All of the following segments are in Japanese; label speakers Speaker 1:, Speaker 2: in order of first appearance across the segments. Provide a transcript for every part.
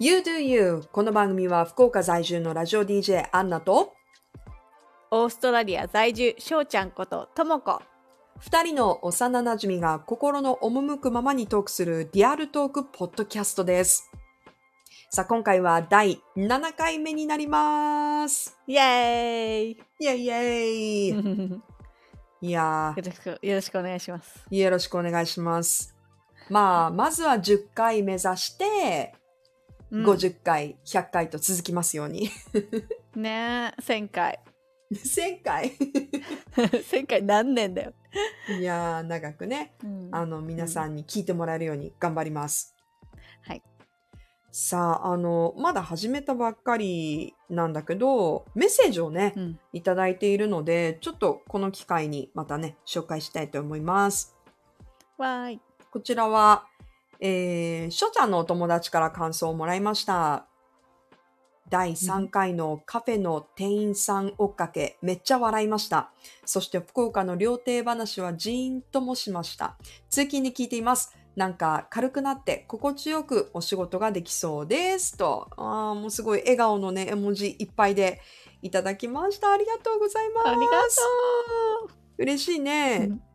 Speaker 1: You Do You この番組は福岡在住のラジオ DJ アンナと
Speaker 2: オーストラリア在住しょうちゃんことともこ
Speaker 1: 二人の幼馴染が心の赴くままにトークするリアルトークポッドキャストです。さあ今回は第7回目になります。
Speaker 2: イエーイ
Speaker 1: イェイイェイ
Speaker 2: よ
Speaker 1: いや
Speaker 2: ろしくよろしくお願いします
Speaker 1: ー、よろしくお願いします。まあ、まずは10回目指して、
Speaker 2: うん。
Speaker 1: 50回、100回と続きますように。
Speaker 2: ねえ1000回。
Speaker 1: 1000回？
Speaker 2: 1000回何年だよ、
Speaker 1: いやー、長くね、
Speaker 2: うん。
Speaker 1: あの、皆さんに聞いてもらえるように頑張ります。
Speaker 2: はい。
Speaker 1: さあ、あの、まだ始めたばっかりなんだけど、メッセージをね、
Speaker 2: うん。
Speaker 1: いただいているので、ちょっとこの機会にまたね、紹介したいと思います。
Speaker 2: わーい。
Speaker 1: こちらは、えー、しょちゃんのお友達から感想をもらいました。第3回のカフェの店員さん追っかけ、めっちゃ笑いました。そして福岡の料亭話はジーンともしました。通勤に聞いています。なんか軽くなって心地よくお仕事ができそうです。と、あーもうすごい笑顔のね、絵文字いっぱいでいただきました。ありがとうございます。
Speaker 2: ありがと
Speaker 1: 嬉しいね。
Speaker 2: う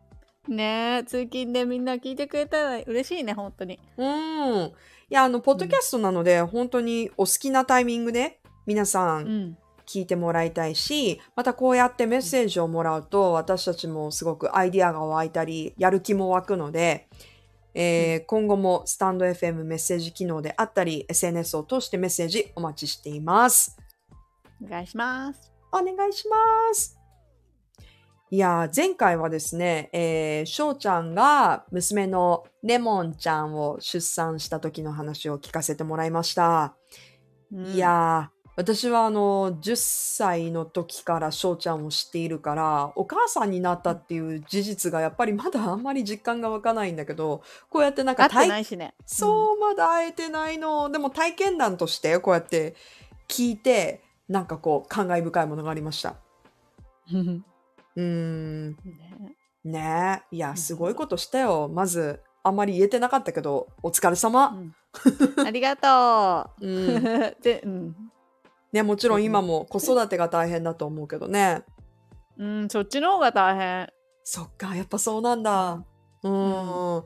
Speaker 2: ねえ通勤でみんな聞いてくれたら嬉しいね本当に
Speaker 1: うん。いや、あの、ポッドキャストなので、本当にお好きなタイミングで皆さ
Speaker 2: うんん
Speaker 1: 聞いてもらいたいし、またこうやってメッセージをもらうと、私たちもすごくアイディアが湧いたり、やる気も湧くので、えー今後もスタンド FM メッセージ機能であったり、SNS を通してメッセージお待ちしています。
Speaker 2: お願いします
Speaker 1: お願いします。いやー、前回はですね、えー、しょうちゃんが娘のレモンちゃんを出産した時の話を聞かせてもらいました。
Speaker 2: うん
Speaker 1: いやー、私はあの、10歳の時からしょうちゃんを知っているから、お母さんになったっていう事実がやっぱりまだあんまり実感が湧かないんだけど、こうやってなんか
Speaker 2: 会って
Speaker 1: 体
Speaker 2: ないしね
Speaker 1: そう、まだ会えてないの。でも体験談としてこうやって聞いて、なんかこう感慨深いものがありました。
Speaker 2: うん
Speaker 1: うーん。
Speaker 2: ね
Speaker 1: ねえ。いや、
Speaker 2: ん
Speaker 1: すごいことしたよ。まず、あんまり言えてなかったけど、お疲れ様。
Speaker 2: うんありがとう
Speaker 1: うん。
Speaker 2: で、うん、
Speaker 1: ね、もちろん今も子育てが大変だと思うけどね。
Speaker 2: うん、そっちの方が大変。
Speaker 1: そっか、やっぱそうなんだ。うん。
Speaker 2: う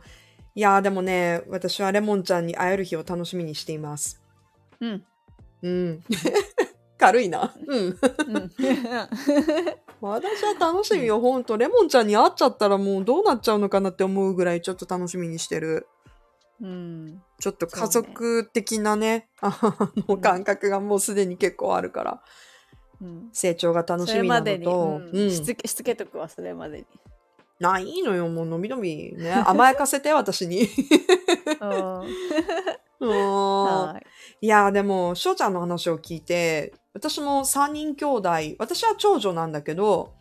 Speaker 1: いや、でもね、私はレモンちゃんに会える日を楽しみにしています。
Speaker 2: うん。
Speaker 1: うん。軽いな。うん。
Speaker 2: うん。
Speaker 1: 私は楽しみよ、ほんと。レモンちゃんに会っちゃったらもうどうなっちゃうのかなって思うぐらいちょっと楽しみにしてる。
Speaker 2: うん。
Speaker 1: ちょっと家族的なね、あの
Speaker 2: ん
Speaker 1: 感覚がもうすでに結構あるから、
Speaker 2: うん。
Speaker 1: 成長が楽
Speaker 2: そ
Speaker 1: しみなのと、
Speaker 2: うん
Speaker 1: うん
Speaker 2: しつけしつけとくわ、それまでに。
Speaker 1: ないのよ、もうのびのびね。甘やかせて、私に。
Speaker 2: はい。
Speaker 1: いや、でも、しょうちゃんの話を聞いて、私も3人兄弟、私は長女なんだけど、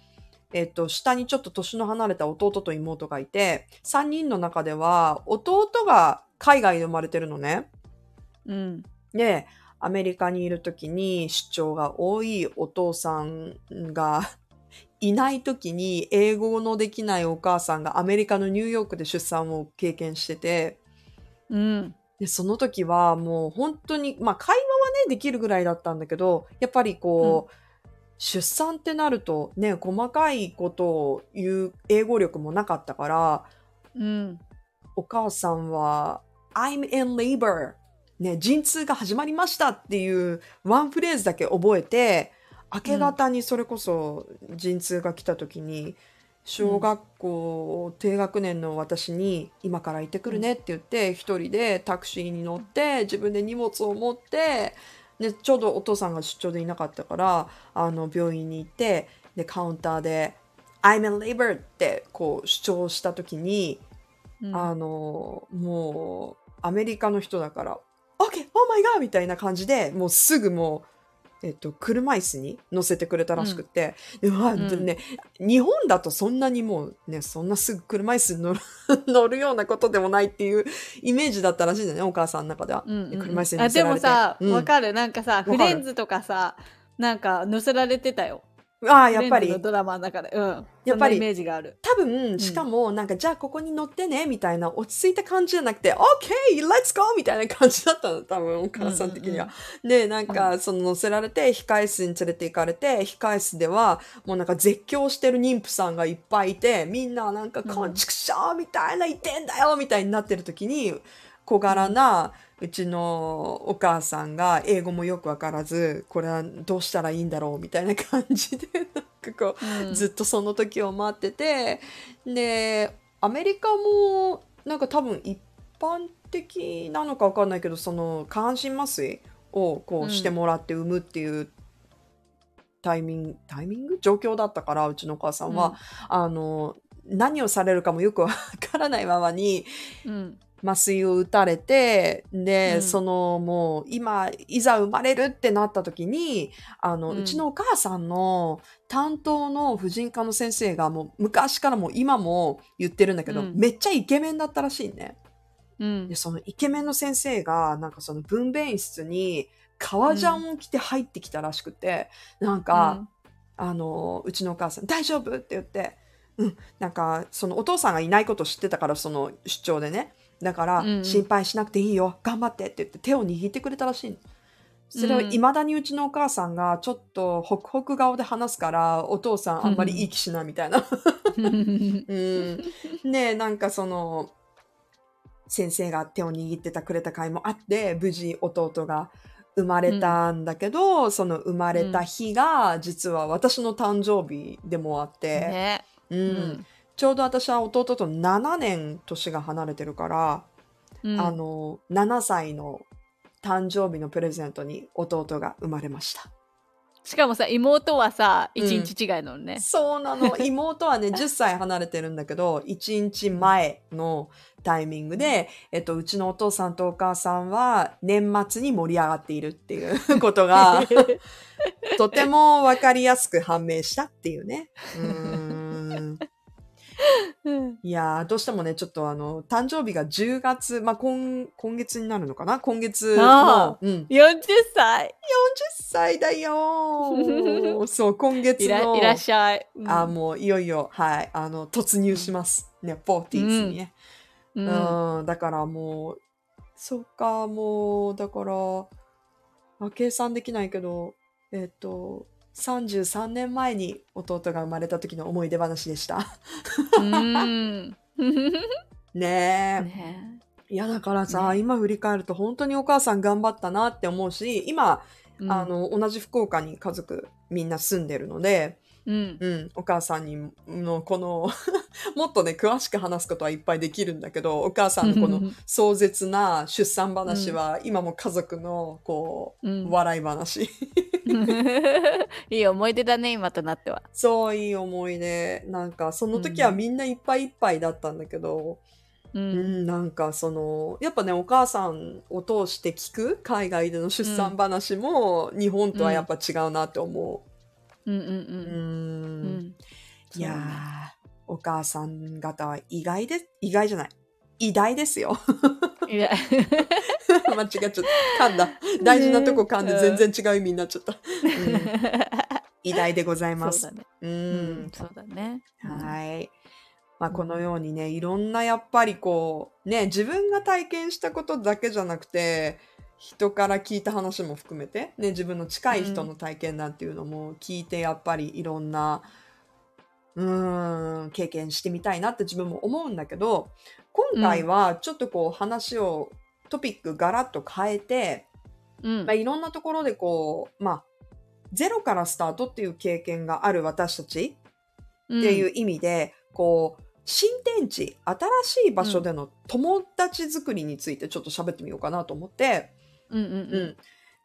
Speaker 1: えっと、下にちょっと年の離れた弟と妹がいて、3人の中では、弟が海外で生まれてるのね。
Speaker 2: うん。
Speaker 1: で、アメリカにいる時に出張が多いお父さんがいない時に英語のできないお母さんがアメリカのニューヨークで出産を経験してて、
Speaker 2: うん。
Speaker 1: で、その時はもう本当に、まあ会話はね、できるぐらいだったんだけど、やっぱりこう、出産ってなるとね、細かいことを言う英語力もなかったから、
Speaker 2: うん。
Speaker 1: お母さんは、I'm in labor. ね、陣痛が始まりましたっていうワンフレーズだけ覚えて、明け方にそれこそ陣痛が来た時に、小学校低学年の私に今から行ってくるねって言って、一人でタクシーに乗って、自分で荷物を持って、でちょうどお父さんが出張でいなかったから、あの病院に行って、で、カウンターで、I'm in labor ってこう主張した時に、
Speaker 2: うん
Speaker 1: あの、もう、アメリカの人だから、OK! Oh my god! みたいな感じで、もうすぐもう、えっと、車椅子に乗せてくれたらしくって、でうわ
Speaker 2: うん。
Speaker 1: 日本だとそんなにもうね、そんなすぐ車椅子に乗る 乗るようなことでもないっていうイメージだったらしいんだよね、お母さんの中では。
Speaker 2: うんうん
Speaker 1: で車椅子に乗
Speaker 2: あで
Speaker 1: せられて。
Speaker 2: もさ、
Speaker 1: うん。
Speaker 2: わかる。なんかさ
Speaker 1: る。
Speaker 2: フレンズとかさなんか載せられてたよ
Speaker 1: ああ、やっぱり。
Speaker 2: ドラマの中で。うん。
Speaker 1: やっぱり
Speaker 2: イメージがある。
Speaker 1: 多分、しかも、なんか、じゃあここに乗ってね、みたいな落ち着いた感じじゃなくて、OK! Let's go! みたいな感じだったの、多分、お母さん的には。で、なんか、その乗せられて、控え室に連れて行かれて、控え室では、もうなんか絶叫してる妊婦さんがいっぱいいて、みんななんか、
Speaker 2: うん
Speaker 1: こんちくしょうみたいな言ってんだよみたいになってる時に、小柄な、うちのお母さんが英語もよくわからず、これはどうしたらいいんだろうみたいな感じで、なんかこう、
Speaker 2: うん。
Speaker 1: ずっとその時を待っててでアメリカもなんか多分一般的なのか分かんないけどその下半身麻酔をこ
Speaker 2: うん
Speaker 1: うしてもらって産むっていうタイミングタイミング状況だったからうちのお母さんは、あの何をされるかもよくわからないままに
Speaker 2: うん。
Speaker 1: 麻酔を打たれてで、
Speaker 2: うん
Speaker 1: そのもう今いざ生まれるってなった時にあの、
Speaker 2: う
Speaker 1: うんちのお母さんの担当の婦人科の先生がもう昔からも今も言ってるんだけど、
Speaker 2: うん
Speaker 1: めっちゃイケメンだったらしいね。
Speaker 2: うん
Speaker 1: で。そのイケメンの先生がなんかその分娩室に革ジャンを着て入ってきたらしくて、なんか、あのうちのお母さん「大丈夫?」って言って、うん、なんかそのお父さんがいないこと知ってたからその出張でねだから、
Speaker 2: うんうん
Speaker 1: 心配しなくていいよ頑張ってって言って手を握ってくれたらしいのそれを
Speaker 2: うん
Speaker 1: いまだにうちのお母さんがちょっとホクホク顔で話すからお父さんあんまりいい気しないみたいな。
Speaker 2: うん。
Speaker 1: うん、でなんかその先生が手を握ってたくれた回もあって無事弟が生まれたんだけど、その生まれた日が実は私の誕生日でもあって、
Speaker 2: ね。
Speaker 1: うん
Speaker 2: うん。
Speaker 1: ちょうど私は弟と7年年が離れてるから、
Speaker 2: うん
Speaker 1: あの7歳の誕生日のプレゼントに弟が生まれました。
Speaker 2: しかもさ、妹はさ、
Speaker 1: うん
Speaker 2: 一日違いなのね。
Speaker 1: そうなの。妹はね、10歳離れてるんだけど、1日前のタイミングで、えっと、うちのお父さんとお母さんは年末に盛り上がっているっていうことが、とてもわかりやすく判明したっていうね。うーん
Speaker 2: うん。
Speaker 1: いやー、どうしてもね、ちょっとあの、誕生日が10月、まあ、今、今月になるのかな？今月
Speaker 2: あ
Speaker 1: の、うん、
Speaker 2: 40歳。
Speaker 1: 40歳だよー。そう、今月
Speaker 2: いら
Speaker 1: の、
Speaker 2: いらっしゃい。うん。
Speaker 1: あ、もういよいよ、はい、あの、突入します。ね、ポーティーズにね。
Speaker 2: う
Speaker 1: うん。ん、だからもう、そっか、もう、だから、あ計算できないけど、えっと、33年前に弟が生まれた時の思い出話でした。
Speaker 2: うん。
Speaker 1: ねえ。
Speaker 2: ね
Speaker 1: いや、だからさ、
Speaker 2: ね
Speaker 1: 今振り返ると本当にお母さん頑張ったなって思うし、今、
Speaker 2: うん
Speaker 1: あの、同じ福岡に家族みんな住んでるので、
Speaker 2: うん。
Speaker 1: うん、お母さんにのこの もっとね詳しく話すことはいっぱいできるんだけどお母さんのこの壮絶な出産話は、今も家族のこう、
Speaker 2: うん。
Speaker 1: 笑い話。
Speaker 2: いい思い出だね、今となっては。
Speaker 1: そういい思い出。なんかその時はみんないっぱいいっぱいだったんだけど、
Speaker 2: う。
Speaker 1: うんん、なんかそのやっぱねお母さんを通して聞く海外での出産話も、日本とはやっぱ違うなって思
Speaker 2: う。んうん
Speaker 1: う。うん
Speaker 2: うん。うん。
Speaker 1: いやー、お母さん方は意外で、意外じゃない。偉大ですよ。
Speaker 2: いや、
Speaker 1: 間違っちゃった。噛んだ。大事なとこ噛んで
Speaker 2: うん
Speaker 1: 全然違う意味になっちゃった。うん偉大でございます。
Speaker 2: そうだね。
Speaker 1: はい。まあ、このようにね、いろんなやっぱりこう、ね、自分が体験したことだけじゃなくて、人から聞いた話も含めて、ね、自分の近い人の体験談っていうのも聞いて、やっぱりいろんな、うーん、経験してみたいなって自分も思うんだけど、今回はちょっとこう話を、トピックガラッと変えて、
Speaker 2: うん。
Speaker 1: まあ、。いろんなところでこう、まあ、ゼロからスタートっていう経験がある私たちっていう意味で、こう新天地新しい場所での友達作りについてちょっと喋ってみようかなと思って、
Speaker 2: うん。うんうん
Speaker 1: うん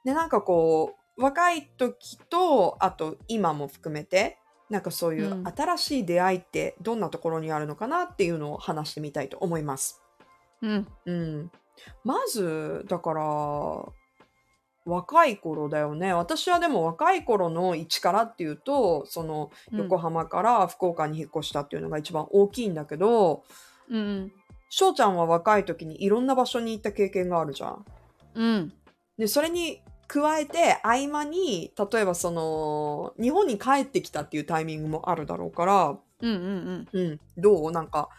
Speaker 1: でなんかこう若い時とあと今も含めてなんかそういう
Speaker 2: うん
Speaker 1: 新しい出会いってどんなところにあるのかなっていうのを話してみたいと思います。
Speaker 2: うん。
Speaker 1: うん、まずだから若い頃だよね私はでも若い頃の一からっていうとその
Speaker 2: うん
Speaker 1: 横浜から福岡に引っ越したっていうのが一番大きいんだけど
Speaker 2: うん。
Speaker 1: 翔ちゃんは若い時にいろんな場所に行った経験があるじゃん。
Speaker 2: うん。
Speaker 1: でそれに加えて合間に例えばその日本に帰ってきたっていうタイミングもあるだろうから、
Speaker 2: うんうん
Speaker 1: うん、どう？なんか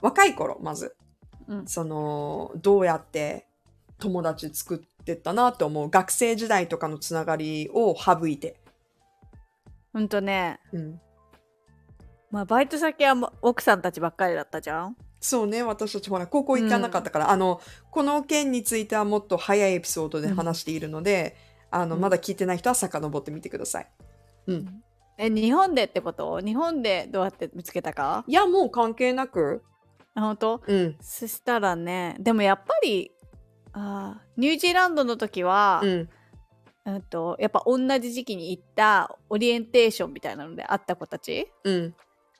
Speaker 1: 若い頃まず。
Speaker 2: うん。うん
Speaker 1: そのどうやって友達作ってったなと思う学生時代とかのつながりを省いて、
Speaker 2: うんとね。
Speaker 1: うん、
Speaker 2: まあバイト先は奥さんたちばっかりだったじゃん
Speaker 1: そうね私たちほら高校行かなかったから、あのこの件についてはもっと早いエピソードで話しているので、あの
Speaker 2: うん。
Speaker 1: まだ聞いてない人は遡ってみてください。うん、
Speaker 2: え日本でってこと？日本でどうやって見つけたか？
Speaker 1: いやもう関係なく、
Speaker 2: あ本当？
Speaker 1: うん。
Speaker 2: そしたらねでもやっぱりあーニュージーランドの時は、
Speaker 1: うん、
Speaker 2: うんとやっぱ同じ時期に行ったオリエンテーションみたいなので会った子たち。
Speaker 1: うん。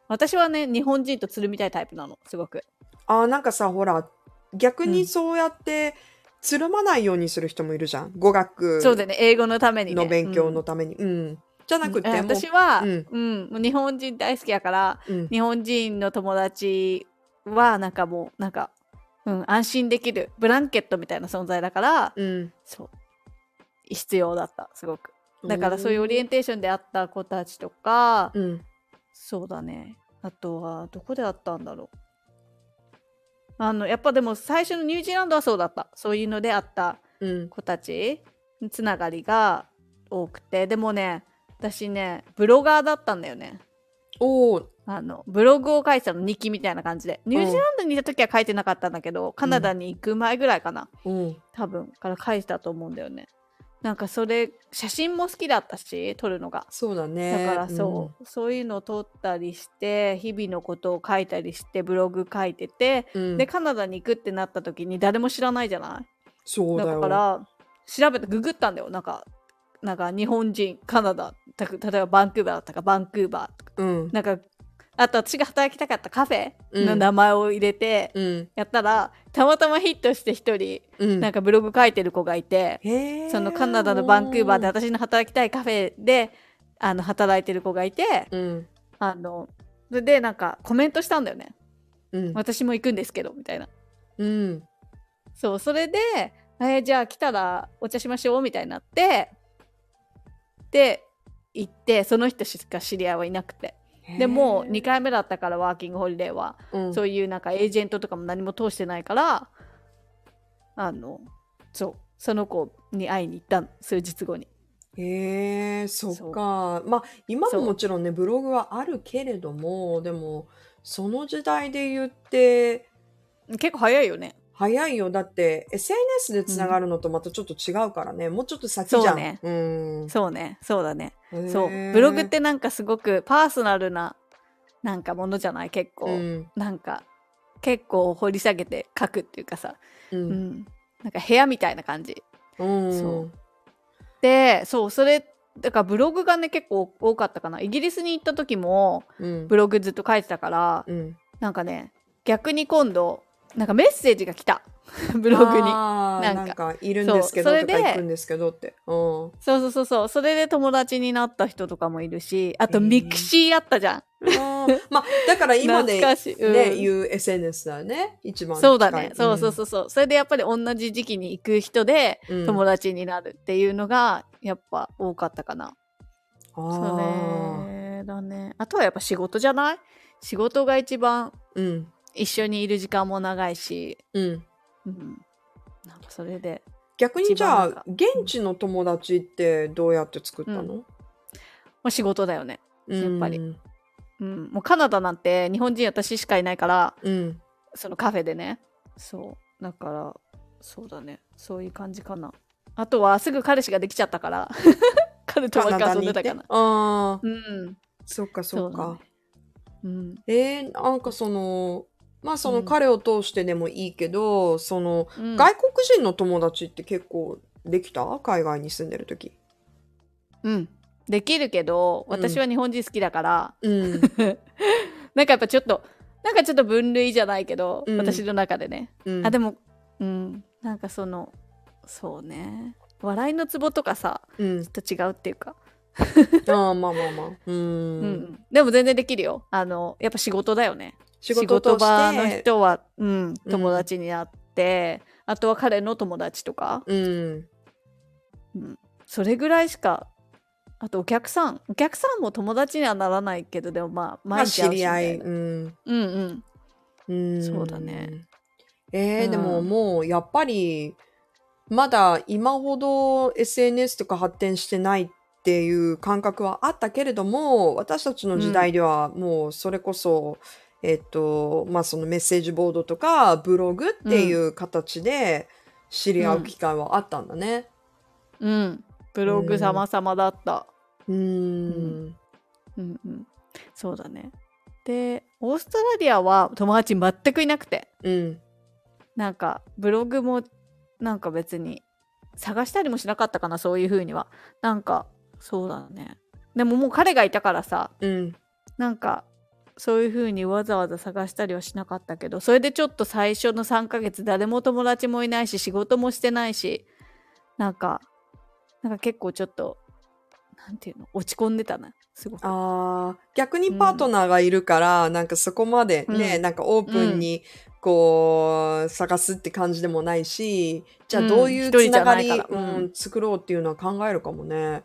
Speaker 2: 私はね日本人とつるみたいタイプなのすごく
Speaker 1: あーなんかさほら逆
Speaker 2: うん。
Speaker 1: にそうやってつるまないようにする人もいるじゃん。語学
Speaker 2: そうだよね。英語のためにね。
Speaker 1: の勉強の
Speaker 2: うん
Speaker 1: ために、うん。じゃなくて
Speaker 2: 私は、
Speaker 1: う
Speaker 2: うん。んもう日本人大好きやから
Speaker 1: うん。
Speaker 2: 日本人の友達はなんかもうなんか、うん、安心できるブランケットみたいな存在だから、
Speaker 1: うん。
Speaker 2: そう。必要だったすごく。だからそういうオリエンテーションで会った子たちとか、
Speaker 1: うん。
Speaker 2: そうだね。あとはどこで会ったんだろうあのやっぱでも最初のニュージーランドはそうだった。そういうので会った
Speaker 1: うん。
Speaker 2: 子たちつながりが多くて。でもね私ねブロガーだったんだよね。
Speaker 1: おー。
Speaker 2: あのブログを書いてたの日記みたいな感じで。ニュージーランドにいた時は書いてなかったんだけど、カナダに行く前ぐらいかな。
Speaker 1: うん。
Speaker 2: 多分から書いてたと思うんだよねなんかそれ写真も好きだったし撮るのが。
Speaker 1: そうだね。
Speaker 2: だからそう、そういうのを撮ったりして日々のことを書いたりしてブログ書いてて、
Speaker 1: うん、うん
Speaker 2: でカナダに行くってなった時に誰も知らないじゃない？
Speaker 1: そうだよ。
Speaker 2: だから調べてググったんだよ。なんかなんか日本人カナダた例えばバンクーバーだったかバンクーバーとか。
Speaker 1: うん。
Speaker 2: なんかあと私が働きたかったカフェ
Speaker 1: うん。
Speaker 2: の名前を入れて
Speaker 1: うん。
Speaker 2: やったら、たまたまヒットして一人
Speaker 1: うん。
Speaker 2: なんかブログ書いてる子がいて、そのカナダのバンクーバーで私の働きたいカフェであの働いてる子がいて
Speaker 1: うん。
Speaker 2: あのそれでなんかコメントしたんだよね。
Speaker 1: うん。
Speaker 2: 私も行くんですけどみたいな。
Speaker 1: うん。
Speaker 2: そうそれで、えーじゃあ来たらお茶しましょうみたいになってで行ってその人しか知り合いはいなくてでもう2回目だったからワーキングホリデーは、
Speaker 1: うん。
Speaker 2: そういうなんかエージェントとかも何も通してないからあのそうその子に会いに行ったの数日後に。
Speaker 1: へえそっか。まあ今ももちろんねブログはあるけれどもでもその時代で言って
Speaker 2: 結構早いよね
Speaker 1: 早いよ。だって SNS でつながるのとまたちょっと違うからね、もうちょっと先じゃん。
Speaker 2: そうね。
Speaker 1: うん。
Speaker 2: そうね。そうだね。
Speaker 1: へ
Speaker 2: そう。
Speaker 1: ー。
Speaker 2: ブログってなんかすごくパーソナルななんかものじゃない？結構、
Speaker 1: うん。
Speaker 2: なんか結構掘り下げて書くっていうかさ、
Speaker 1: う
Speaker 2: うん。ん、なんか部屋みたいな感じ。
Speaker 1: うん。
Speaker 2: そう。でそうそれだからブログがね結構多かったかな。イギリスに行った時も
Speaker 1: うん。
Speaker 2: ブログずっと書いてたから
Speaker 1: うん。
Speaker 2: なんかね逆に今度なんかメッセージが来た。ブログに。な
Speaker 1: なんん
Speaker 2: か
Speaker 1: かいるんですけど
Speaker 2: そうそれで。
Speaker 1: とか行くんですけどって。うん。
Speaker 2: そうそうそうそう。それで友達になった人とかもいるしあと mixi あったじゃん、
Speaker 1: あー。まあだから今で
Speaker 2: 懐かしい、うん。
Speaker 1: ね、言う SNS だよね。一番
Speaker 2: そうだね、
Speaker 1: 近い
Speaker 2: そうそうそうそう。それでやっぱり同じ時期に行く人で
Speaker 1: うん。
Speaker 2: 友達になるっていうのがやっぱ多かったかな、
Speaker 1: あ
Speaker 2: そ
Speaker 1: ー
Speaker 2: れだね。あとはやっぱ仕事じゃない？仕事が一番
Speaker 1: うん
Speaker 2: 一緒にいる時間も長いし、
Speaker 1: うん。
Speaker 2: うん、なんかそれで。
Speaker 1: 逆にじゃあ現地の友達ってどうやって作ったの、
Speaker 2: まあ、仕事だよね、
Speaker 1: うん。
Speaker 2: やっぱり。うん、もうカナダなんて日本人私しかいないから
Speaker 1: うん。
Speaker 2: そのカフェでね。そう。だからそうだね。そういう感じかな。あとはすぐ彼氏ができちゃったから。彼とばっか遊んでたかな。
Speaker 1: ああ
Speaker 2: うん。
Speaker 1: そっかそっか。
Speaker 2: そうだね。うん。
Speaker 1: えー、なんかそのまあそうの
Speaker 2: ん。
Speaker 1: 彼を通してでもいいけど、その
Speaker 2: うん。
Speaker 1: 外国人の友達って結構できた？海外に住んでる時。
Speaker 2: うん。できるけど
Speaker 1: うん。
Speaker 2: 私は日本人好きだから、
Speaker 1: うん。
Speaker 2: なんかやっぱちょっとなんかちょっと分類じゃないけど、
Speaker 1: うん。
Speaker 2: 私の中でね、
Speaker 1: うん。
Speaker 2: あでもうん。なんかそのそうね。笑いのツボとかさ
Speaker 1: うん。
Speaker 2: ちょっと違うっていうか、
Speaker 1: あーまあまあまあ。うん、
Speaker 2: うん。でも全然できるよ。あのやっぱ仕事だよね
Speaker 1: 仕事
Speaker 2: 場の人は、うん、友達になって、あとは彼の友達とか。
Speaker 1: うん。
Speaker 2: うん、それぐらいしかあとお客さんお客さんも友達にはならないけどでもまあ
Speaker 1: まあ
Speaker 2: 毎日会うし
Speaker 1: 知り合い。うん。
Speaker 2: な。うん。うん
Speaker 1: うん。
Speaker 2: そうだね。
Speaker 1: えー
Speaker 2: うん。
Speaker 1: でももうやっぱりまだ今ほど SNS とか発展してないっていう感覚はあったけれども私たちの時代ではもうそれこそ、えっとまあそのメッセージボードとかブログっていう形で知り合う機会はあったんだね。
Speaker 2: うん。ブログ様々だった、
Speaker 1: うーん。
Speaker 2: うんうん、そうだね。でオーストラリアは友達全くいなくて。
Speaker 1: うん。
Speaker 2: なんかブログもなんか別に探したりもしなかったかなそういう風には。なんかそうだね。でももう彼がいたからさ
Speaker 1: うん。
Speaker 2: なんかそういう風にわざわざ探したりはしなかったけどそれでちょっと最初の3ヶ月誰も友達もいないし仕事もしてないしなんかなんか結構ちょっとなんていうの落ち込んでたなすごく。
Speaker 1: あー逆にパートナーがいるから、なんかそこまでね、
Speaker 2: うん。
Speaker 1: なんかオープンにこう探すって感じでもないし、じゃあどういうつながり、うん
Speaker 2: うん。
Speaker 1: 作ろうっていうのは考えるかもね。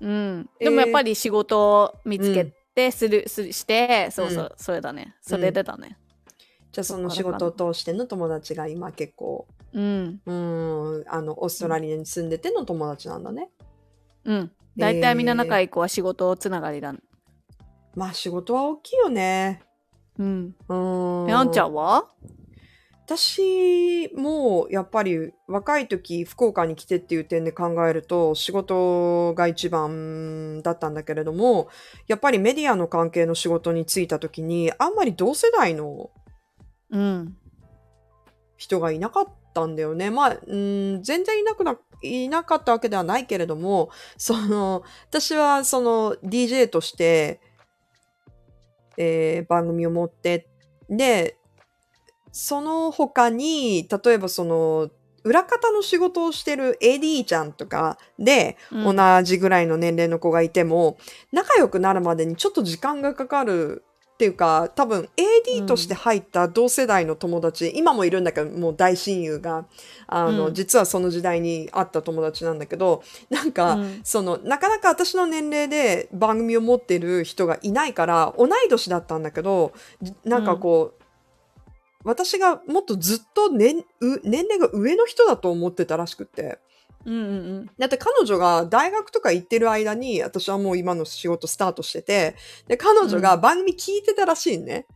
Speaker 2: うん、
Speaker 1: えー
Speaker 2: でもやっぱり仕事を見つけてする,、するしてそうそう、それだね。それでだね。
Speaker 1: じゃあその仕事を通しての友達が今結構、
Speaker 2: うん。
Speaker 1: うん、あの、オーストラリアに住んでての友達なんだね。
Speaker 2: うん。大体みんな仲いい子は仕事つながりだ、
Speaker 1: まあ仕事は大きいよね。
Speaker 2: うん。
Speaker 1: うん。
Speaker 2: えあんちゃんは？
Speaker 1: 私もやっぱり若い時福岡に来てっていう点で考えると仕事が一番だったんだけれどもやっぱりメディアの関係の仕事に就いた時にあんまり同世代の
Speaker 2: うん
Speaker 1: 人がいなかったんだよね。まあ、うん、全然いなくな、いなかったわけではないけれども、その、私はその DJ として、えー番組を持って、で、その他に、例えばその、裏方の仕事をしてる AD ちゃんとかで、
Speaker 2: うん。
Speaker 1: 同じぐらいの年齢の子がいても、仲良くなるまでにちょっと時間がかかるっていうか、多分 AD として入った同世代の友達、今もいるんだけど、もう大親友が、あの、
Speaker 2: うん。
Speaker 1: 実はその時代に会った友達なんだけど、なんか、
Speaker 2: うん。
Speaker 1: その、なかなか私の年齢で番組を持ってる人がいないから、同い年だったんだけど、じなんかこう、私がもっとずっと年う年齢が上の人だと思ってたらしくって。
Speaker 2: うんうん
Speaker 1: だって彼女が大学とか行ってる間に、私はもう今の仕事スタートしてて、で、彼女が番組聞いてたらしいね。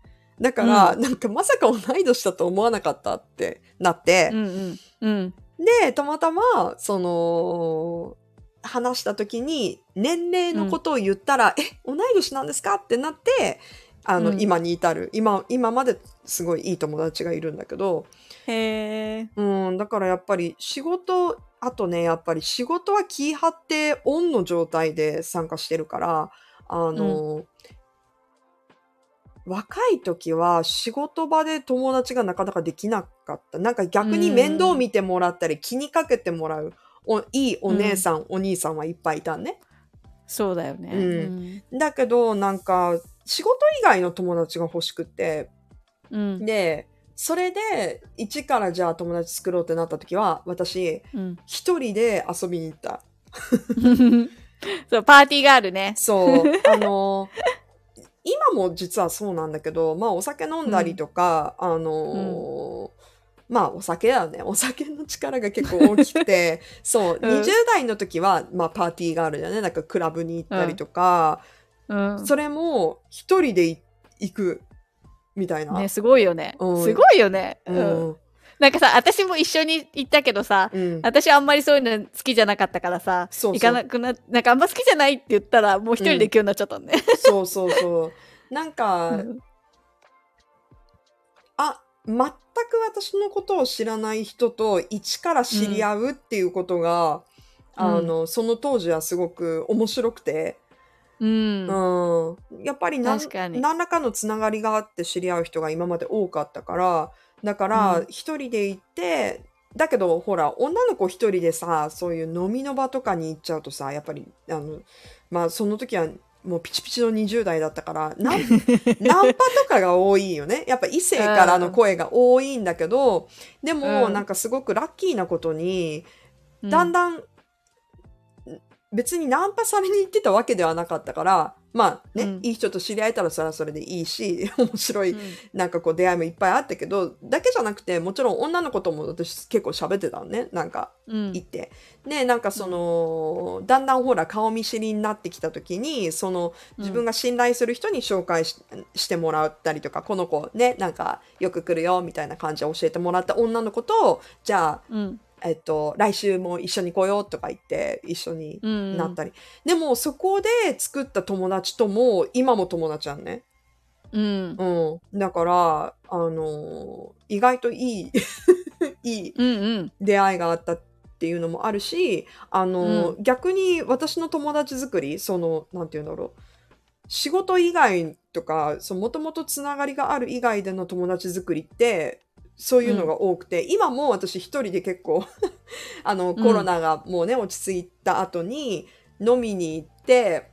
Speaker 1: だから、なんかまさか同い年だと思わなかったってなって、
Speaker 2: うんうん。うん。
Speaker 1: で、たまたま、その、話した時に、年齢のことを言ったら、え、同い年なんですか？ってなって、あの、
Speaker 2: うん。
Speaker 1: 今に至る。今、今まですごいいい友達がいるんだけど、
Speaker 2: へえ
Speaker 1: うん、だからやっぱり仕事、あとね、やっぱり仕事は気張ってオンの状態で参加してるから、あの、若い時は仕事場で友達がなかなかできなかった。なんか逆に面倒見てもらったり気にかけてもらうおいいお姉さん、お兄さんはいっぱいいたね。
Speaker 2: そうだよね。
Speaker 1: うん。だけどなんか仕事以外の友達が欲しくって、
Speaker 2: うん
Speaker 1: で、それで一からじゃあ友達作ろうってなった時は私
Speaker 2: うん
Speaker 1: 一人で遊びに行った。
Speaker 2: そうパーティーがあるね
Speaker 1: そう。あの、今も実はそうなんだけど、まあお酒飲んだりとか、あの、まあお酒だよね。お酒の力が結構大きくて、そう、
Speaker 2: うん
Speaker 1: 20代の時は、まあパーティーがあるよね。なんかクラブに行ったりとか、
Speaker 2: うん。
Speaker 1: それも一人でい行くみたいな。
Speaker 2: ねすごいよね。
Speaker 1: うん。
Speaker 2: すごいよね。
Speaker 1: う
Speaker 2: うん。
Speaker 1: ん。
Speaker 2: なんかさ私も一緒に行ったけどさ
Speaker 1: うん。
Speaker 2: 私あんまりそういうの好きじゃなかったからさ
Speaker 1: そうそう。
Speaker 2: 行かなくななんかあんま好きじゃないって言ったらもう一人で行くようになっちゃったんね、
Speaker 1: そうそうそう。なんか、
Speaker 2: うん。
Speaker 1: あ、全く私のことを知らない人と一から知り合うっていうことが、
Speaker 2: うん。
Speaker 1: あの、その当時はすごく面白くて、
Speaker 2: うん。
Speaker 1: うん、やっぱり何らかのつながりがあって知り合う人が今まで多かったから、だから
Speaker 2: うん。
Speaker 1: 一人で行って、だけどほら、女の子一人でさ、そういう飲みの場とかに行っちゃうとさ、やっぱり、あの、まあその時はもうピチピチの20代だったから、ナン ナンパとかが多いよね。やっぱ異性からの声が多いんだけど、でも
Speaker 2: うん。
Speaker 1: なんかすごくラッキーなことに、だんだん別にナンパされに行ってたわけではなかったから、まあね、
Speaker 2: うん。
Speaker 1: いい人と知り合えたらそれはそれでいいし、面白い、
Speaker 2: うん。
Speaker 1: なんかこう出会いもいっぱいあったけど、だけじゃなくて、もちろん女の子とも私結構喋ってたのね、なんか
Speaker 2: うん。
Speaker 1: 行って。で、なんかその、だんだんほら顔見知りになってきた時に、その自分が信頼する人に紹介ししてもらったりとか、この子ね、なんかよく来るよみたいな感じで教えてもらった女の子と、じゃあ、
Speaker 2: うん
Speaker 1: えっと、来週も一緒に来ようとか言って一緒に
Speaker 2: うん
Speaker 1: なったり、でもそこで作った友達とも今も友達なんね、
Speaker 2: うん。
Speaker 1: うん、だからあの意外といい いい
Speaker 2: うんうん。
Speaker 1: 出会いがあったっていうのもあるしあの、逆に私の友達作りそのなんて言うんだろう。仕事以外とかもともとつながりがある以外での友達作りってそういうのが多くて、今も私一人で結構 あのコロナがもうね、落ち着いた後に飲みに行って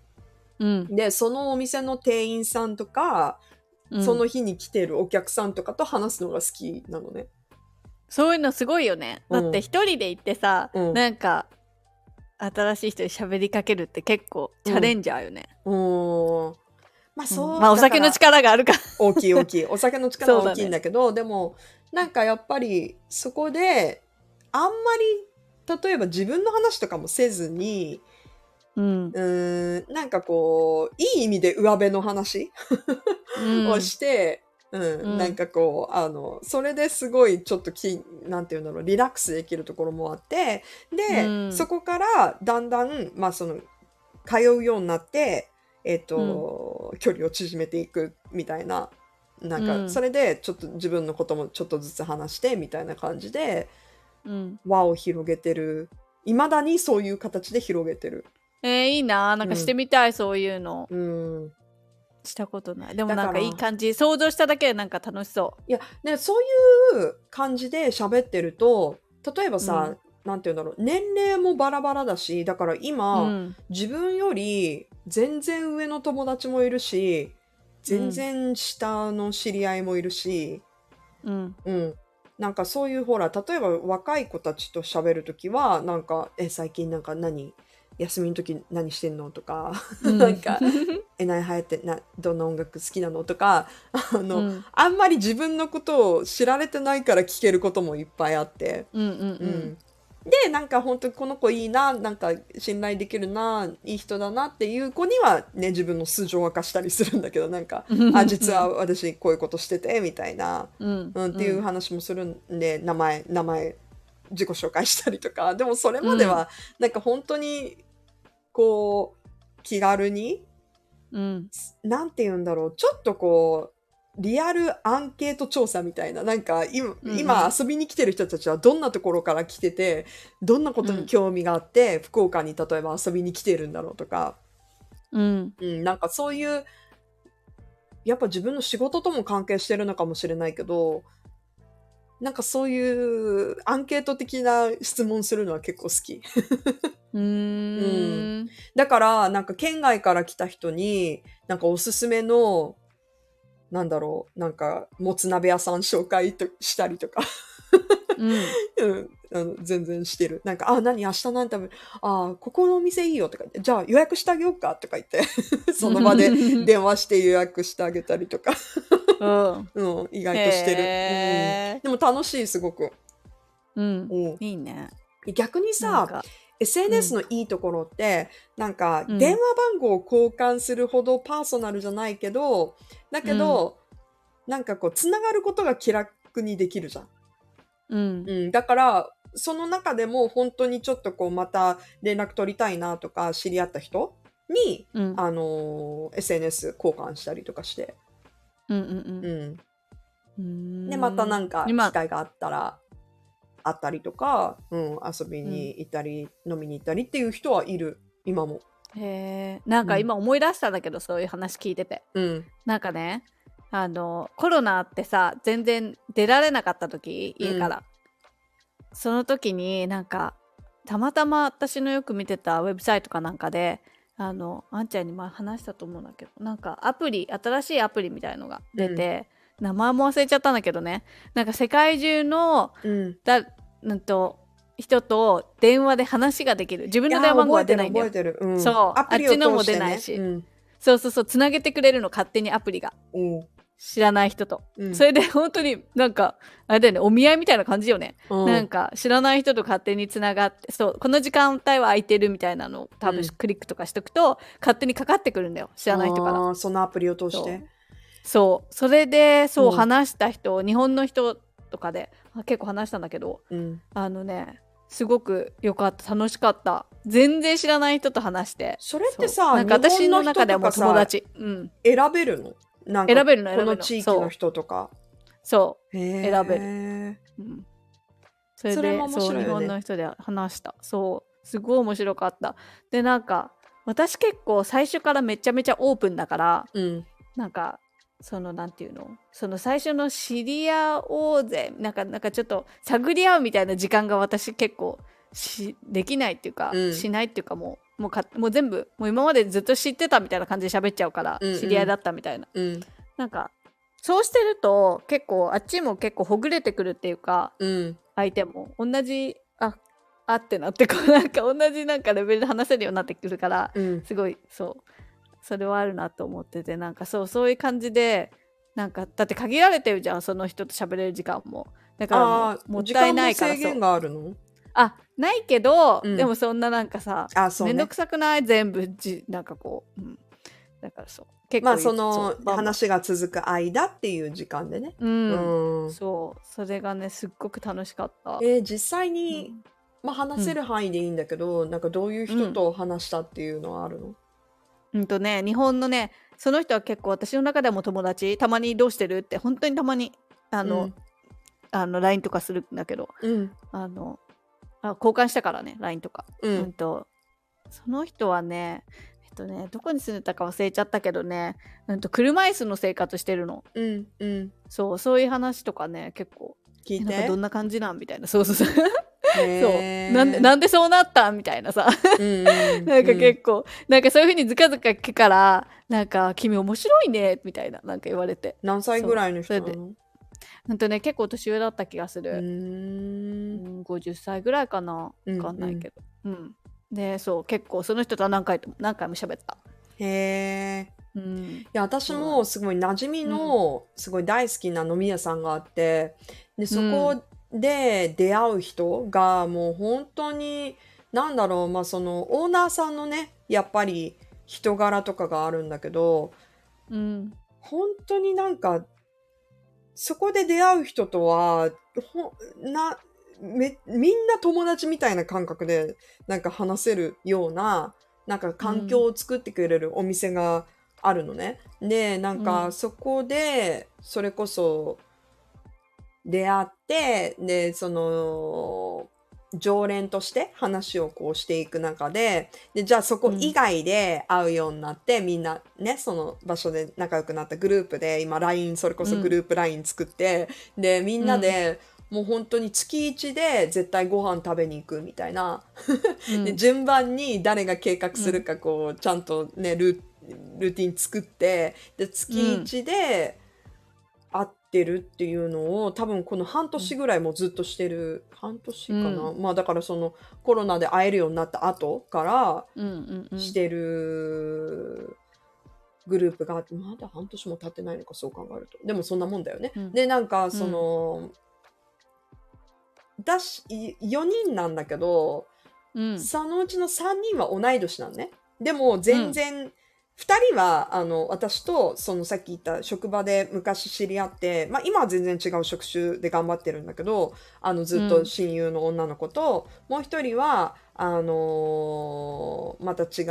Speaker 2: うん。
Speaker 1: でそのお店の店員さんとか、
Speaker 2: うん。
Speaker 1: その日に来てるお客さんとかと話すのが好きなのね。
Speaker 2: そういうのすごいよね。
Speaker 1: うん。
Speaker 2: だって一人で行ってさ、
Speaker 1: うん。
Speaker 2: なんか新しい人に喋りかけるって結構チャレンジャーよね。
Speaker 1: うーんまあそう、
Speaker 2: うんまあお酒の力があるから。
Speaker 1: 大きい大きい。お酒の力は大きいんだけどでもなんかやっぱりそこであんまり例えば自分の話とかもせずに
Speaker 2: うん。
Speaker 1: うーんなんかこういい意味で上辺の話
Speaker 2: うん。
Speaker 1: をして、うん
Speaker 2: うん。
Speaker 1: なんかこうあのそれですごいちょっときなんていうんだろうリラックスできるところもあってで、
Speaker 2: うん。
Speaker 1: そこからだんだん、まあ、その通うようになって、えっと距離を縮めていくみたいななんか、
Speaker 2: うん
Speaker 1: それでちょっと自分のこともちょっとずつ話してみたいな感じで
Speaker 2: うん。
Speaker 1: 輪を広げてるいまだにそういう形で広げてる。
Speaker 2: えー、いいな。なんかしてみたい、そういうの。
Speaker 1: うん
Speaker 2: したことない。でもなんかいい感じ。想像しただけでなんか楽しそ
Speaker 1: いや、ね、そういう感じで喋ってると、例えばさ、なんて言うんだろう、年齢もバラバラだし、だから
Speaker 2: う。
Speaker 1: 今、
Speaker 2: うん。
Speaker 1: 自分より全然上の友達もいるし、全然下の知り合いもいるし、
Speaker 2: うん。
Speaker 1: うん。なんかそういうほら、例えば若い子たちと喋るときは、なんか、え、最近なんか何？休みの時何してんの？とか、なんか、え、何流行ってな、どんな音楽好きなの？とか、あの、
Speaker 2: うん
Speaker 1: あんまり自分のことを知られてないから聞けることもいっぱいあって、
Speaker 2: うんうんう
Speaker 1: うん
Speaker 2: ん。
Speaker 1: でなんか本当にこの子いいななんか信頼できるないい人だなっていう子にはね自分の素性を明かしたりするんだけどなんかあ実は私こういうことしててみたいな、
Speaker 2: うん。
Speaker 1: うん、っていう話もするんで名前名前自己紹介したりとか。でもそれまではなんか本当にこう気軽に
Speaker 2: うん。
Speaker 1: なんて言うんだろう、ちょっとこう、リアルアンケート調査みたいな、なんか今,、今遊びに来てる人たちはどんなところから来てて、どんなことに興味があって、福岡に例えば遊びに来てるんだろうとか、
Speaker 2: うん。
Speaker 1: うん、なんかそういう、やっぱ自分の仕事とも関係してるのかもしれないけど、なんかそういうアンケート的な質問するのは結構好き。
Speaker 2: うーん。
Speaker 1: だから、なんか県外から来た人に、なんかおすすめの、なんだろう、なんか、もつ鍋屋さん紹介としたりとか、
Speaker 2: うん。
Speaker 1: 全然してる。なんか、あ、何？明日何食べるあ、ここのお店いいよとか言って、じゃあ予約してあげようかとか言って、その場で 電話して予約してあげたりとか、
Speaker 2: うん。
Speaker 1: うん、意外としてる。
Speaker 2: へ
Speaker 1: うん、でも楽しい、すごく。
Speaker 2: うん。
Speaker 1: うん、
Speaker 2: いいね。
Speaker 1: 逆にさ、
Speaker 2: か
Speaker 1: SNS のいいところって、なんか
Speaker 2: うん。
Speaker 1: 電話番号を交換するほどパーソナルじゃないけど、だけど、なんかこう、つながることが気楽にできるじゃん。
Speaker 2: うん。
Speaker 1: うん、だから、その中でも本当にちょっとこう、また連絡取りたいなとか、知り合った人に、
Speaker 2: うん。
Speaker 1: あのー SNS 交換したりとかして。
Speaker 2: うんう
Speaker 1: うん。ん。
Speaker 2: うん。
Speaker 1: で、またなんか、
Speaker 2: 今
Speaker 1: 機会があったら、あったりとか、うん、遊びに行ったり、飲みに行ったりっていう人はいる、今も。
Speaker 2: へえ。なんか今思い出したんだけど、そういう話聞いてて。
Speaker 1: うん。
Speaker 2: なんかねあのコロナってさ全然出られなかった時家から、その時になんかたまたま私のよく見てたウェブサイトかなんかであのあんちゃんに前話したと思うんだけどなんかアプリ新しいアプリみたいのが出て、名前も忘れちゃったんだけどね。なんか世界中の
Speaker 1: うん。
Speaker 2: だうんと人と電話で話ができる。自分の電話番号は出ないんだよ。
Speaker 1: うん、
Speaker 2: そう。
Speaker 1: アプリを
Speaker 2: あっちのも出ないし。
Speaker 1: うん。
Speaker 2: そうそうそうつなげてくれるの勝手にアプリが。
Speaker 1: う。ん
Speaker 2: 知らない人と、
Speaker 1: うん。
Speaker 2: それで本当になんかあれだよね。お見合いみたいな感じよね、
Speaker 1: うん。
Speaker 2: なんか知らない人と勝手につながってそうこの時間帯は空いてるみたいなのを多分
Speaker 1: うん。
Speaker 2: クリックとかしとくと、勝手にかかってくるんだよ。知らない人から。
Speaker 1: そのアプリを通して。
Speaker 2: そう。それでそう、
Speaker 1: うん。
Speaker 2: 話した人日本の人とかであ結構話したんだけど
Speaker 1: うん。
Speaker 2: あのねすごく良かった楽しかった。全然知らない人と話して。
Speaker 1: それってさ
Speaker 2: なんか私の中ではも友達、うん、
Speaker 1: 選べるの？なんか
Speaker 2: 選べるの選べ
Speaker 1: こ
Speaker 2: るの。
Speaker 1: の地域の人とか。
Speaker 2: そ
Speaker 1: 選
Speaker 2: 選べ
Speaker 1: る。
Speaker 2: う、うん、それで
Speaker 1: それも面白いよね。
Speaker 2: そう日本の人で話した。そう。すごい面白かった。でなんか私結構最初からめちゃめちゃオープンだから
Speaker 1: うん。
Speaker 2: なんかそのなんていうの？その最初の知り合おうぜ。なんかなんかちょっと探り合うみたいな時間が私結構しできないっていうか、
Speaker 1: うん。
Speaker 2: しないっていうかもうもうかもう全部もう今までずっと知ってたみたいな感じで喋っちゃうから、
Speaker 1: うんうん。
Speaker 2: 知り合いだったみたいな。
Speaker 1: うん。
Speaker 2: なんかそうしてると結構あっちも結構ほぐれてくるっていうか
Speaker 1: うん。
Speaker 2: 相手も同じああってなってこうなんか同じなんかレベルで話せるようになってくるから
Speaker 1: うん。
Speaker 2: すごいそうそれはあるなと思っててなんかそうそういう感じでなんかだって限られてるじゃんその人と喋れる時間も。だからもったいないからそう。
Speaker 1: 制限があるの？
Speaker 2: あないけど、
Speaker 1: うん。
Speaker 2: でもそんななんかさ
Speaker 1: あそうね。
Speaker 2: くさくない？全部じなんかこう、うん、だからそう。結構
Speaker 1: まあその話が続く間っていう時間でね。
Speaker 2: うん、
Speaker 1: うん。
Speaker 2: そう。それがねすっごく楽しかった。
Speaker 1: えー実際
Speaker 2: う
Speaker 1: に
Speaker 2: ん。
Speaker 1: まあ話せる範囲でいいんだけどなんかどういう人と話したっていうのはあるの？
Speaker 2: うんとね日本のねその人は結構私の中でも友達たまにどうしてるって本当にたまにあの、
Speaker 1: うん。
Speaker 2: あの LINE とかするんだけど
Speaker 1: うん。
Speaker 2: あのあ交換したからね LINE とか、
Speaker 1: う
Speaker 2: うんん、とその人はねえっとねどこに住んでたか忘れちゃったけどね、うん、と車椅子の生活してるの。
Speaker 1: うんうん。
Speaker 2: そうそういう話とかね結構
Speaker 1: 聞い
Speaker 2: なんかどんな感じなん？みたいな。そうそうそうそう。なんでなんでそうなったんみたいなさ。
Speaker 1: うんうん。
Speaker 2: なんか結構、なんかそういうふうにずかずか聞くからなんか「君面白いね」みたいななんか言われて。
Speaker 1: 何歳ぐらいの人なの？
Speaker 2: ほんとね結構年上だった気がす
Speaker 1: う
Speaker 2: る、
Speaker 1: ん。
Speaker 2: うん、50歳ぐらいかな。
Speaker 1: うん
Speaker 2: 分かんないけど。うん、でそう結構その人とは何回とも何回も喋った。
Speaker 1: へえ
Speaker 2: うん。
Speaker 1: いや私もす。ごい馴染みのすごい大好きな飲み屋さんがあってでそこで出会う人がもう本当になんだろうまあそのオーナーさんのねやっぱり人柄とかがあるんだけど
Speaker 2: うん
Speaker 1: 本当になんかそこで出会う人とはほなめみんな友達みたいな感覚でなんか話せるようななんか環境を作ってくれるお店があるのね。でなん
Speaker 2: うん
Speaker 1: かそこでそれこそ出会ってでその常連として話をこうしていく中ででじゃあそこ以外で会うようになって、みんなねその場所で仲良くなったグループで今 LINE それこそグループ LINE 作って、でみんなで、もう本当に月1で絶対ご飯食べに行くみたいな、
Speaker 2: うん。
Speaker 1: で順番に誰が計画するかこうちゃんとねルールーティン作ってで月1で会ってるっていうのを多分この半年ぐらいもずっとしてる。半年かな、
Speaker 2: う
Speaker 1: まあだからそのコロナで会えるようになった後から
Speaker 2: うんうんうん。
Speaker 1: してるグループがあってまだ半年も経ってないのかそう考えると。でもそんなもんだよね。
Speaker 2: うん。
Speaker 1: でなんかその、だし4人なんだけど、
Speaker 2: うん。
Speaker 1: そのうちの3人は同い年なのね。でも全然、2人はあの私とそのさっき言った職場で昔知り合って、まあ、今は全然違う職種で頑張ってるんだけどあのずっと親友の女の子と、もう一人はあのまた違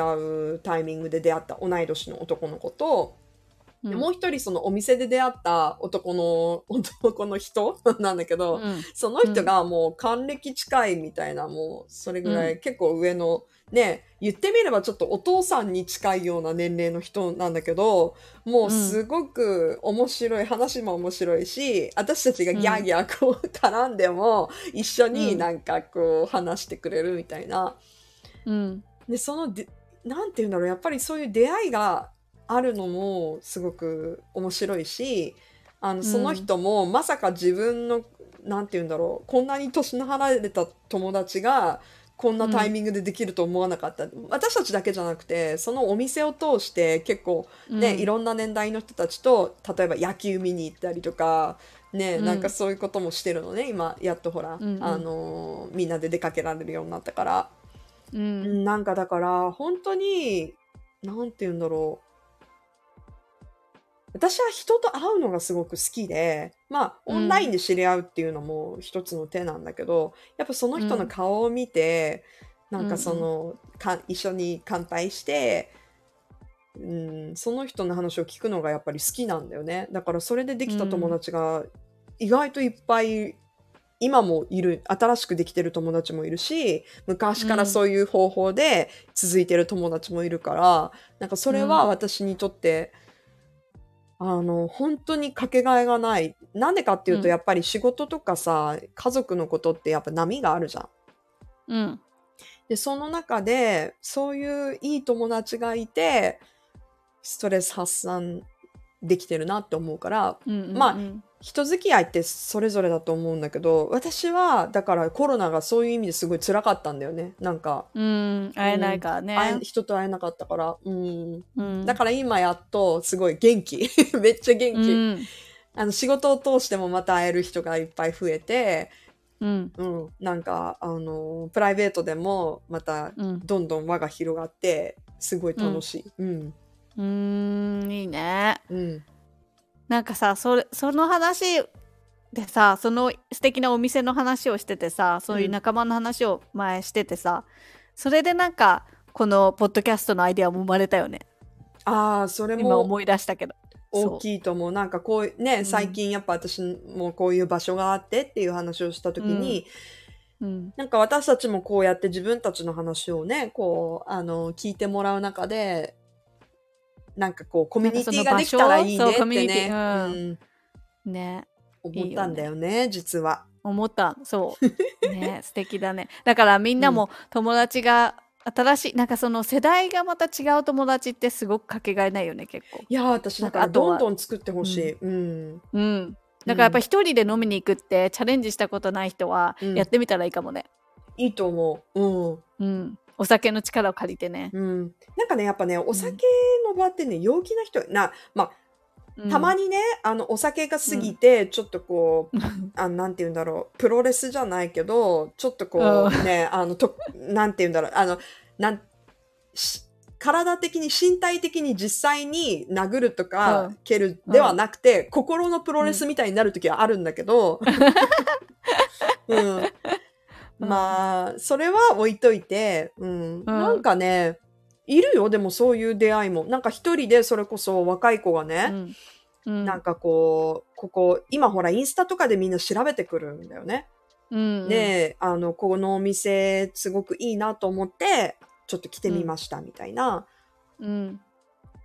Speaker 1: うタイミングで出会った同い年の男の子と、でもう一人そのお店で出会った男の 男の人 なんだけど、
Speaker 2: うん。
Speaker 1: その人がもう還暦近いみたいな、もうそれぐらい結構上の、ね、言ってみればちょっとお父さんに近いような年齢の人なんだけど、もうすごく面白い、話も面白いし、私たちがギャーギャーこう 絡んでも一緒になんかこう話してくれるみたいな。
Speaker 2: うん。
Speaker 1: で、そので、なんて言うんだろう、やっぱりそういう出会いがあるのもすごく面白いし、あのその人もまさか自分のなんて言うんだろうこんなに年の離れた友達がこんなタイミングでできると思わなかった、私たちだけじゃなくてそのお店を通して結構ね、
Speaker 2: うん。
Speaker 1: いろんな年代の人たちと例えば野球見に行ったりとかね、
Speaker 2: うん。
Speaker 1: なんかそういうこともしてるのね今やっとほら、
Speaker 2: うんうん。
Speaker 1: あのーみんなで出かけられるようになったから、
Speaker 2: う
Speaker 1: うんん、なんかだから本当になんて言うんだろう私は人と会うのがすごく好きでまあ
Speaker 2: うん。
Speaker 1: オンラインで知り合うっていうのも一つの手なんだけど、やっぱその人の顔を見て、なんかその、か一緒に乾杯して、うん、その人の話を聞くのがやっぱり好きなんだよね。だからそれでできた友達が意外といっぱい今もいる新しくできてる友達もいるし昔からそういう方法で続いてる友達もいるから、なんかそれは私にとって、あの本当にかけがえがない。なんでかっていうと、
Speaker 2: うん。
Speaker 1: やっぱり仕事とかさ家族のことってやっぱ波があるじゃん。
Speaker 2: うん。
Speaker 1: でその中でそういういい友達がいてストレス発散できてるなって思うから
Speaker 2: うん
Speaker 1: まあ
Speaker 2: うん
Speaker 1: 人付き合いってそれぞれだと思うんだけど私はだからコロナがそういう意味ですごい辛かったんだよね。なんか、
Speaker 2: うん会えないからね、
Speaker 1: 人と会えなかったから。うん。
Speaker 2: うん。
Speaker 1: だから今やっとすごい元気。めっちゃ元気、
Speaker 2: うん。
Speaker 1: あの仕事を通してもまた会える人がいっぱい増えて
Speaker 2: うん。
Speaker 1: うん、なんかあのプライベートでもまた
Speaker 2: うん。
Speaker 1: どんどん輪が広がってすごい楽しい。うん。
Speaker 2: うーんいいね。
Speaker 1: うん
Speaker 2: なんかさそれその話でさその素敵なお店の話をしててさそういう仲間の話を前しててさ、それでなんかこのポッドキャストのアイデアも生まれたよね。
Speaker 1: ああそれも
Speaker 2: 今思い出したけど。
Speaker 1: 大きいと思う。なんかこうね、
Speaker 2: うん。
Speaker 1: 最近やっぱ私もこういう場所があってっていう話をした時に、
Speaker 2: うん。
Speaker 1: なんか私たちもこうやって自分たちの話をねこうあの聞いてもらう中でなんかこうコミュニティができたらいいねって
Speaker 2: そうコミュニテ
Speaker 1: ね、
Speaker 2: ィ
Speaker 1: うん。
Speaker 2: ね。
Speaker 1: 思ったんだよね実は。
Speaker 2: 思った。そう。ね素敵だね。だからみんなも友達が新しいなんかその世代がまた違う友達ってすごくかけがえないよね結構。
Speaker 1: いやー私だからどんどん作ってほしい。うん。
Speaker 2: うん。だからやっぱ一人で飲みに行くってチャレンジしたことない人は
Speaker 1: うん。
Speaker 2: やってみたらいいかもね。
Speaker 1: いいと思う。うん。
Speaker 2: うん、お酒の力を借りてね、
Speaker 1: うん、なんかねやっぱねお酒の場ってね陽気な人なまあたま
Speaker 2: に
Speaker 1: にね、あのお酒が過ぎてちょっとこう、あなんて言うんだろうプロレスじゃないけどちょっとこうねあのとなんて言うんだろうあのなんし体的に身体的に実際に殴るとか
Speaker 2: うん。
Speaker 1: 蹴るではなくて、心のプロレスみたいになる時はあるんだけど、うん、まあそれは置いといて、うん。なんかねいるよでもそういう出会いも。なんか一人でそれこそ若い子がね、
Speaker 2: うん。うん。
Speaker 1: なんかこうここ今ほらインスタとかでみんな調べてくるんだよね。
Speaker 2: うん
Speaker 1: であのこのお店すごくいいなと思ってちょっと来てみましたみたいな。
Speaker 2: うん。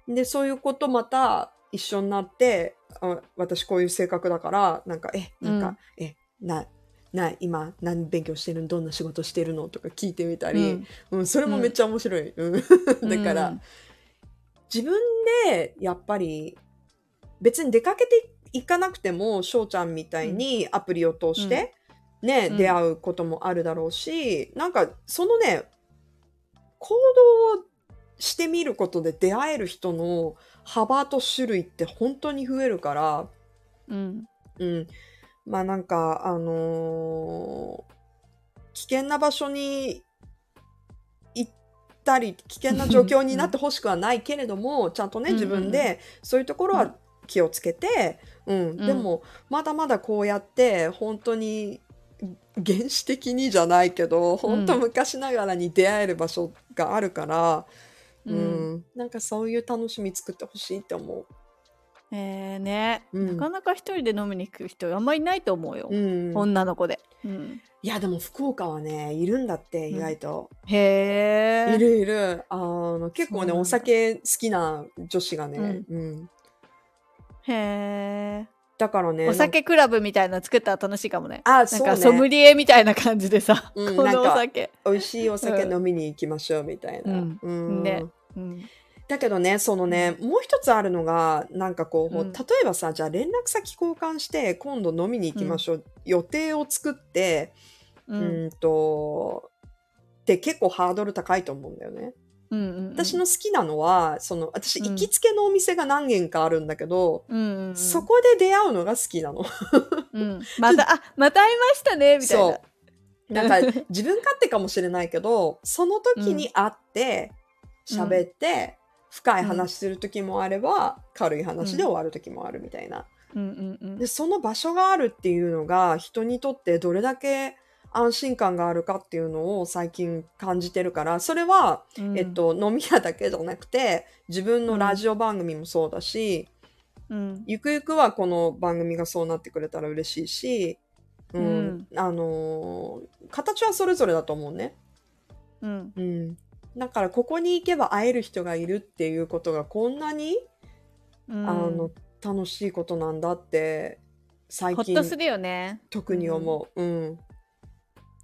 Speaker 1: でそういうことまた一緒になってあ私こういう性格だからなんかえなんか、えなな今何勉強してるのどんな仕事してるのとか聞いてみたり、うん。それもめっちゃ面白い。うん。だから、自分でやっぱり別に出かけていかなくても翔ちゃんみたいにアプリを通して、ね、
Speaker 2: うん。
Speaker 1: 出会うこともあるだろうしなんかそのね行動をしてみることで出会える人の幅と種類って本当に増えるから、
Speaker 2: うん。
Speaker 1: うん、まあなんかあのー危険な場所に行ったり危険な状況になってほしくはないけれども ちゃんとね
Speaker 2: うん
Speaker 1: 自分でそういうところは気をつけて、うん。でもまだまだこうやって本当に原始的にじゃないけど本当昔ながらに出会える場所があるから、
Speaker 2: う
Speaker 1: うんん。なんかそういう楽しみ作ってほしいって思う。
Speaker 2: えー、ね、
Speaker 1: うん。
Speaker 2: なかなか一人で飲みに行く人あんまりいないと思うよ、
Speaker 1: うん、
Speaker 2: 女の子で、うん、
Speaker 1: いやでも福岡はねいるんだって意外と、
Speaker 2: へえ
Speaker 1: いるいる。あの結構ね
Speaker 2: そうなんだ。
Speaker 1: お酒好きな女子がね、
Speaker 2: うん。
Speaker 1: うん。
Speaker 2: へえ
Speaker 1: だからね
Speaker 2: お酒クラブみたいなの作ったら楽しいかもね。なん
Speaker 1: あそうね。
Speaker 2: かソムリエみたいな感じでさ、この
Speaker 1: うんなんか
Speaker 2: お酒、
Speaker 1: 美味しいお酒飲みに行きましょうみたいな、
Speaker 2: うん。
Speaker 1: うん。
Speaker 2: ね。うん、
Speaker 1: だけどね、そのね、もう一つあるのが、なんかこう、
Speaker 2: うん。
Speaker 1: 例えばさ、じゃあ連絡先交換して、今度飲みに行きましょう。予定を作って、
Speaker 2: う
Speaker 1: うんん、と、って結構ハードル高いと思うんだよね。
Speaker 2: うんうんうん。
Speaker 1: 私の好きなのは、その、私
Speaker 2: うん
Speaker 1: 行きつけのお店が何軒かあるんだけど、
Speaker 2: うん。うんうん
Speaker 1: そこで出会うのが好きなの。
Speaker 2: うん。またあまた会いましたねみたいな。
Speaker 1: そう。なんか自分勝手かもしれないけど、その時に会って、喋って、深い話する時もあれば、軽い話で終わる時もあるみたいな。
Speaker 2: うんうんうん
Speaker 1: で、その場所があるっていうのが、人にとってどれだけ安心感があるかっていうのを最近感じてるから、それは、
Speaker 2: うん
Speaker 1: えっと、飲み屋だけじゃなくて、自分のラジオ番組もそうだし、
Speaker 2: うん
Speaker 1: ゆくゆくはこの番組がそうなってくれたら嬉しいし、うん、あのー形はそれぞれだと思うね。
Speaker 2: うん
Speaker 1: うん。だから、ここに行けば会える人がいるっていうことがこんなに、
Speaker 2: うん
Speaker 1: あの、楽しいことなんだって、最近
Speaker 2: ほっとするよね
Speaker 1: 特に思う。うん。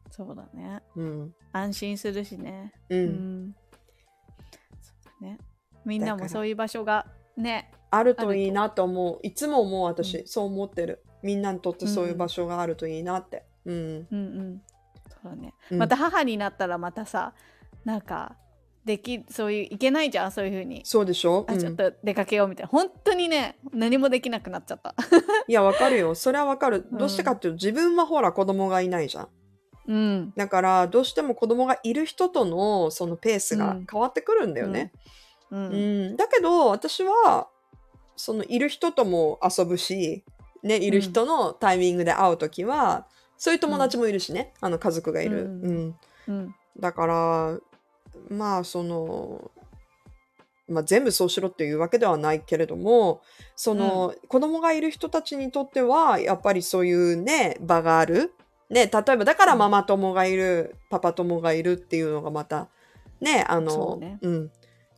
Speaker 2: そうだね
Speaker 1: うん。
Speaker 2: 安心するしね
Speaker 1: う。
Speaker 2: うんんそうだねみんなもそういう場所がね
Speaker 1: あるといいなと思う。いつも思う、
Speaker 2: う
Speaker 1: 私。そう思ってる。みんなにとってそういう場所があるといいなって。うん。
Speaker 2: うんうんそうだね、
Speaker 1: うん
Speaker 2: また母になったらまたさなんかできそういういけないじゃんそういう風に。
Speaker 1: そうでしょ、うん。
Speaker 2: あちょっと出かけようみたいな。本当にね何もできなくなっちゃった。
Speaker 1: いや、わかるよ。それはわかる。
Speaker 2: うん。
Speaker 1: どうしてかっていうと、自分はほら子供がいないじゃん。
Speaker 2: うん。
Speaker 1: だから、どうしても子供がいる人とのそのペースが
Speaker 2: うん。
Speaker 1: 変わってくるんだよね。
Speaker 2: う
Speaker 1: うん。ん。だけど、私は、そのいる人とも遊ぶし、ね、いる人のタイミングで会うときは、そういう友達もいるしね。あの、家族がいる。
Speaker 2: う
Speaker 1: ん。だから、まあ、その、まあ、全部そうしろっていうわけではないけれども、その、子供がいる人たちにとっては、やっぱりそういうね、場がある。ね、例えば、だから
Speaker 2: うん。
Speaker 1: ママ友がいる、パパ友がいるっていうのがまた、ね、あ
Speaker 2: そ
Speaker 1: の、
Speaker 2: うね。
Speaker 1: ん、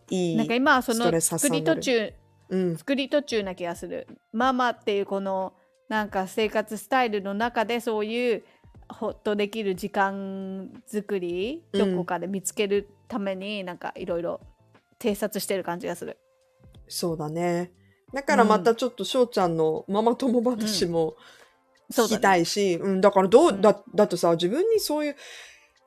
Speaker 1: いい。
Speaker 2: なんか今はその作り途中
Speaker 1: うん、
Speaker 2: 作り途中な気がする。ママっていうこのなんか生活スタイルの中でそういうほっとできる時間作り
Speaker 1: うん。
Speaker 2: どこかで見つけるためになんかいろいろ偵察してる感じがする。
Speaker 1: そうだね。だからまたちょっと翔ちゃんのママ友話も聞きた。いし、うん、だからどう、
Speaker 2: うん。
Speaker 1: だ、だってさ、自分にそういう、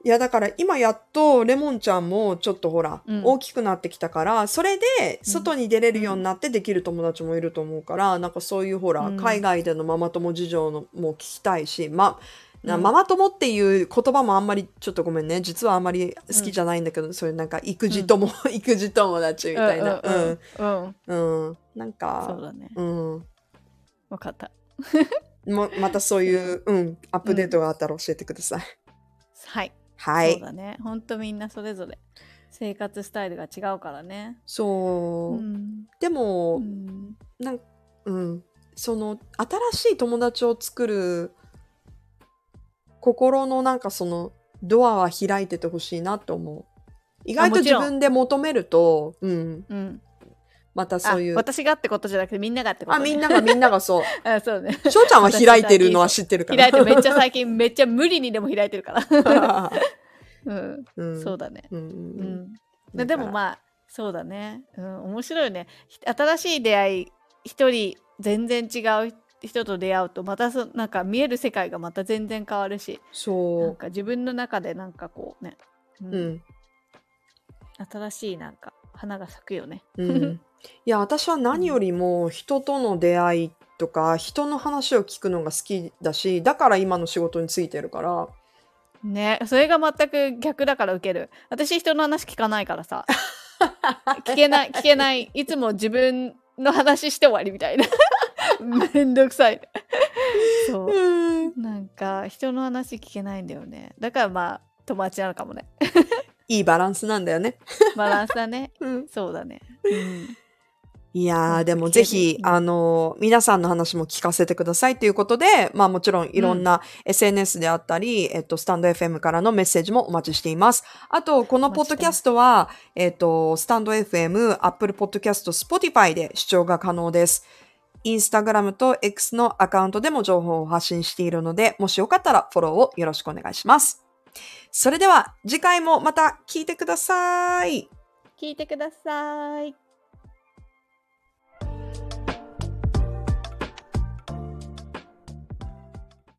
Speaker 1: いやだから今やっとレモンちゃんもちょっとほら、
Speaker 2: うん。
Speaker 1: 大きくなってきたから、それで外に出れるようになってできる友達もいると思うから、なんかそういうほら、
Speaker 2: うん。
Speaker 1: 海外でのママ友事情のも聞きたいし、ま、な
Speaker 2: うん
Speaker 1: ママ友っていう言葉もあんまりちょっとごめんね実はあんまり好きじゃないんだけど、そういうなんか育児友、育児友達みたいな
Speaker 2: うんうんうん
Speaker 1: うん、うん、なんか
Speaker 2: そうだね。
Speaker 1: うん
Speaker 2: わかった。
Speaker 1: もまたそういう、うん、アップデートがあったら教えてください。
Speaker 2: はい。
Speaker 1: はい。
Speaker 2: そうだね。ほんとみんなそれぞれ生活スタイルが違うからね。
Speaker 1: そう。
Speaker 2: うん
Speaker 1: でも、
Speaker 2: うん
Speaker 1: なんうん、その新しい友達を作る心のなんかそのドアは開いててほしいなと思う。意外と自分で求めると、うん、
Speaker 2: うん、
Speaker 1: また
Speaker 2: あ
Speaker 1: そういう。
Speaker 2: 私がってことじゃなくてみんながってこと、
Speaker 1: あ、
Speaker 2: ね、
Speaker 1: みんながみんながそう。
Speaker 2: あそうね。
Speaker 1: 翔ちゃんは開いてるのは知ってるから。
Speaker 2: 開いてめっちゃ最近めっちゃ無理にでも開いてるから、うん、
Speaker 1: うん、
Speaker 2: そうだね、
Speaker 1: うん。う
Speaker 2: うん。
Speaker 1: ん。
Speaker 2: ででもまあそうだね、うん、面白いよね。ひ新しい出会い一人全然違う人と出会うとまたそなんか見える世界がまた全然変わるしなん
Speaker 1: そ
Speaker 2: か自分の中でなんかこうね、う
Speaker 1: う。うん。
Speaker 2: 新しいなんか花が咲くよね。
Speaker 1: うん、いや私は何よりも人との出会いとか人の話を聞くのが好きだしだから今の仕事についてるから。
Speaker 2: ねそれが全く逆だから受ける。私人の話聞かないからさ。聞けない聞けない。いつも自分の話して終わりみたいなめんどくさい。そう。
Speaker 1: うん。
Speaker 2: なんか人の話聞けないんだよね。だからまあ友達なのかもね。
Speaker 1: いいバランスなんだよね。
Speaker 2: バランスだね。
Speaker 1: うん、
Speaker 2: そうだね、うん、
Speaker 1: いやー
Speaker 2: うん
Speaker 1: でもぜひ、
Speaker 2: うん。
Speaker 1: あの皆さんの話も聞かせてくださいということで、まあもちろんいろんな SNS であったり、えっと、スタンド FM からのメッセージもお待ちしています。あと、このポッドキャストは、えっと、スタンド FM、Apple Podcast、Spotify で視聴が可能です。インスタグラムと X のアカウントでも情報を発信しているので、もしよかったらフォローをよろしくお願いします。それでは次回もまた聞いてください。
Speaker 2: 聞いてください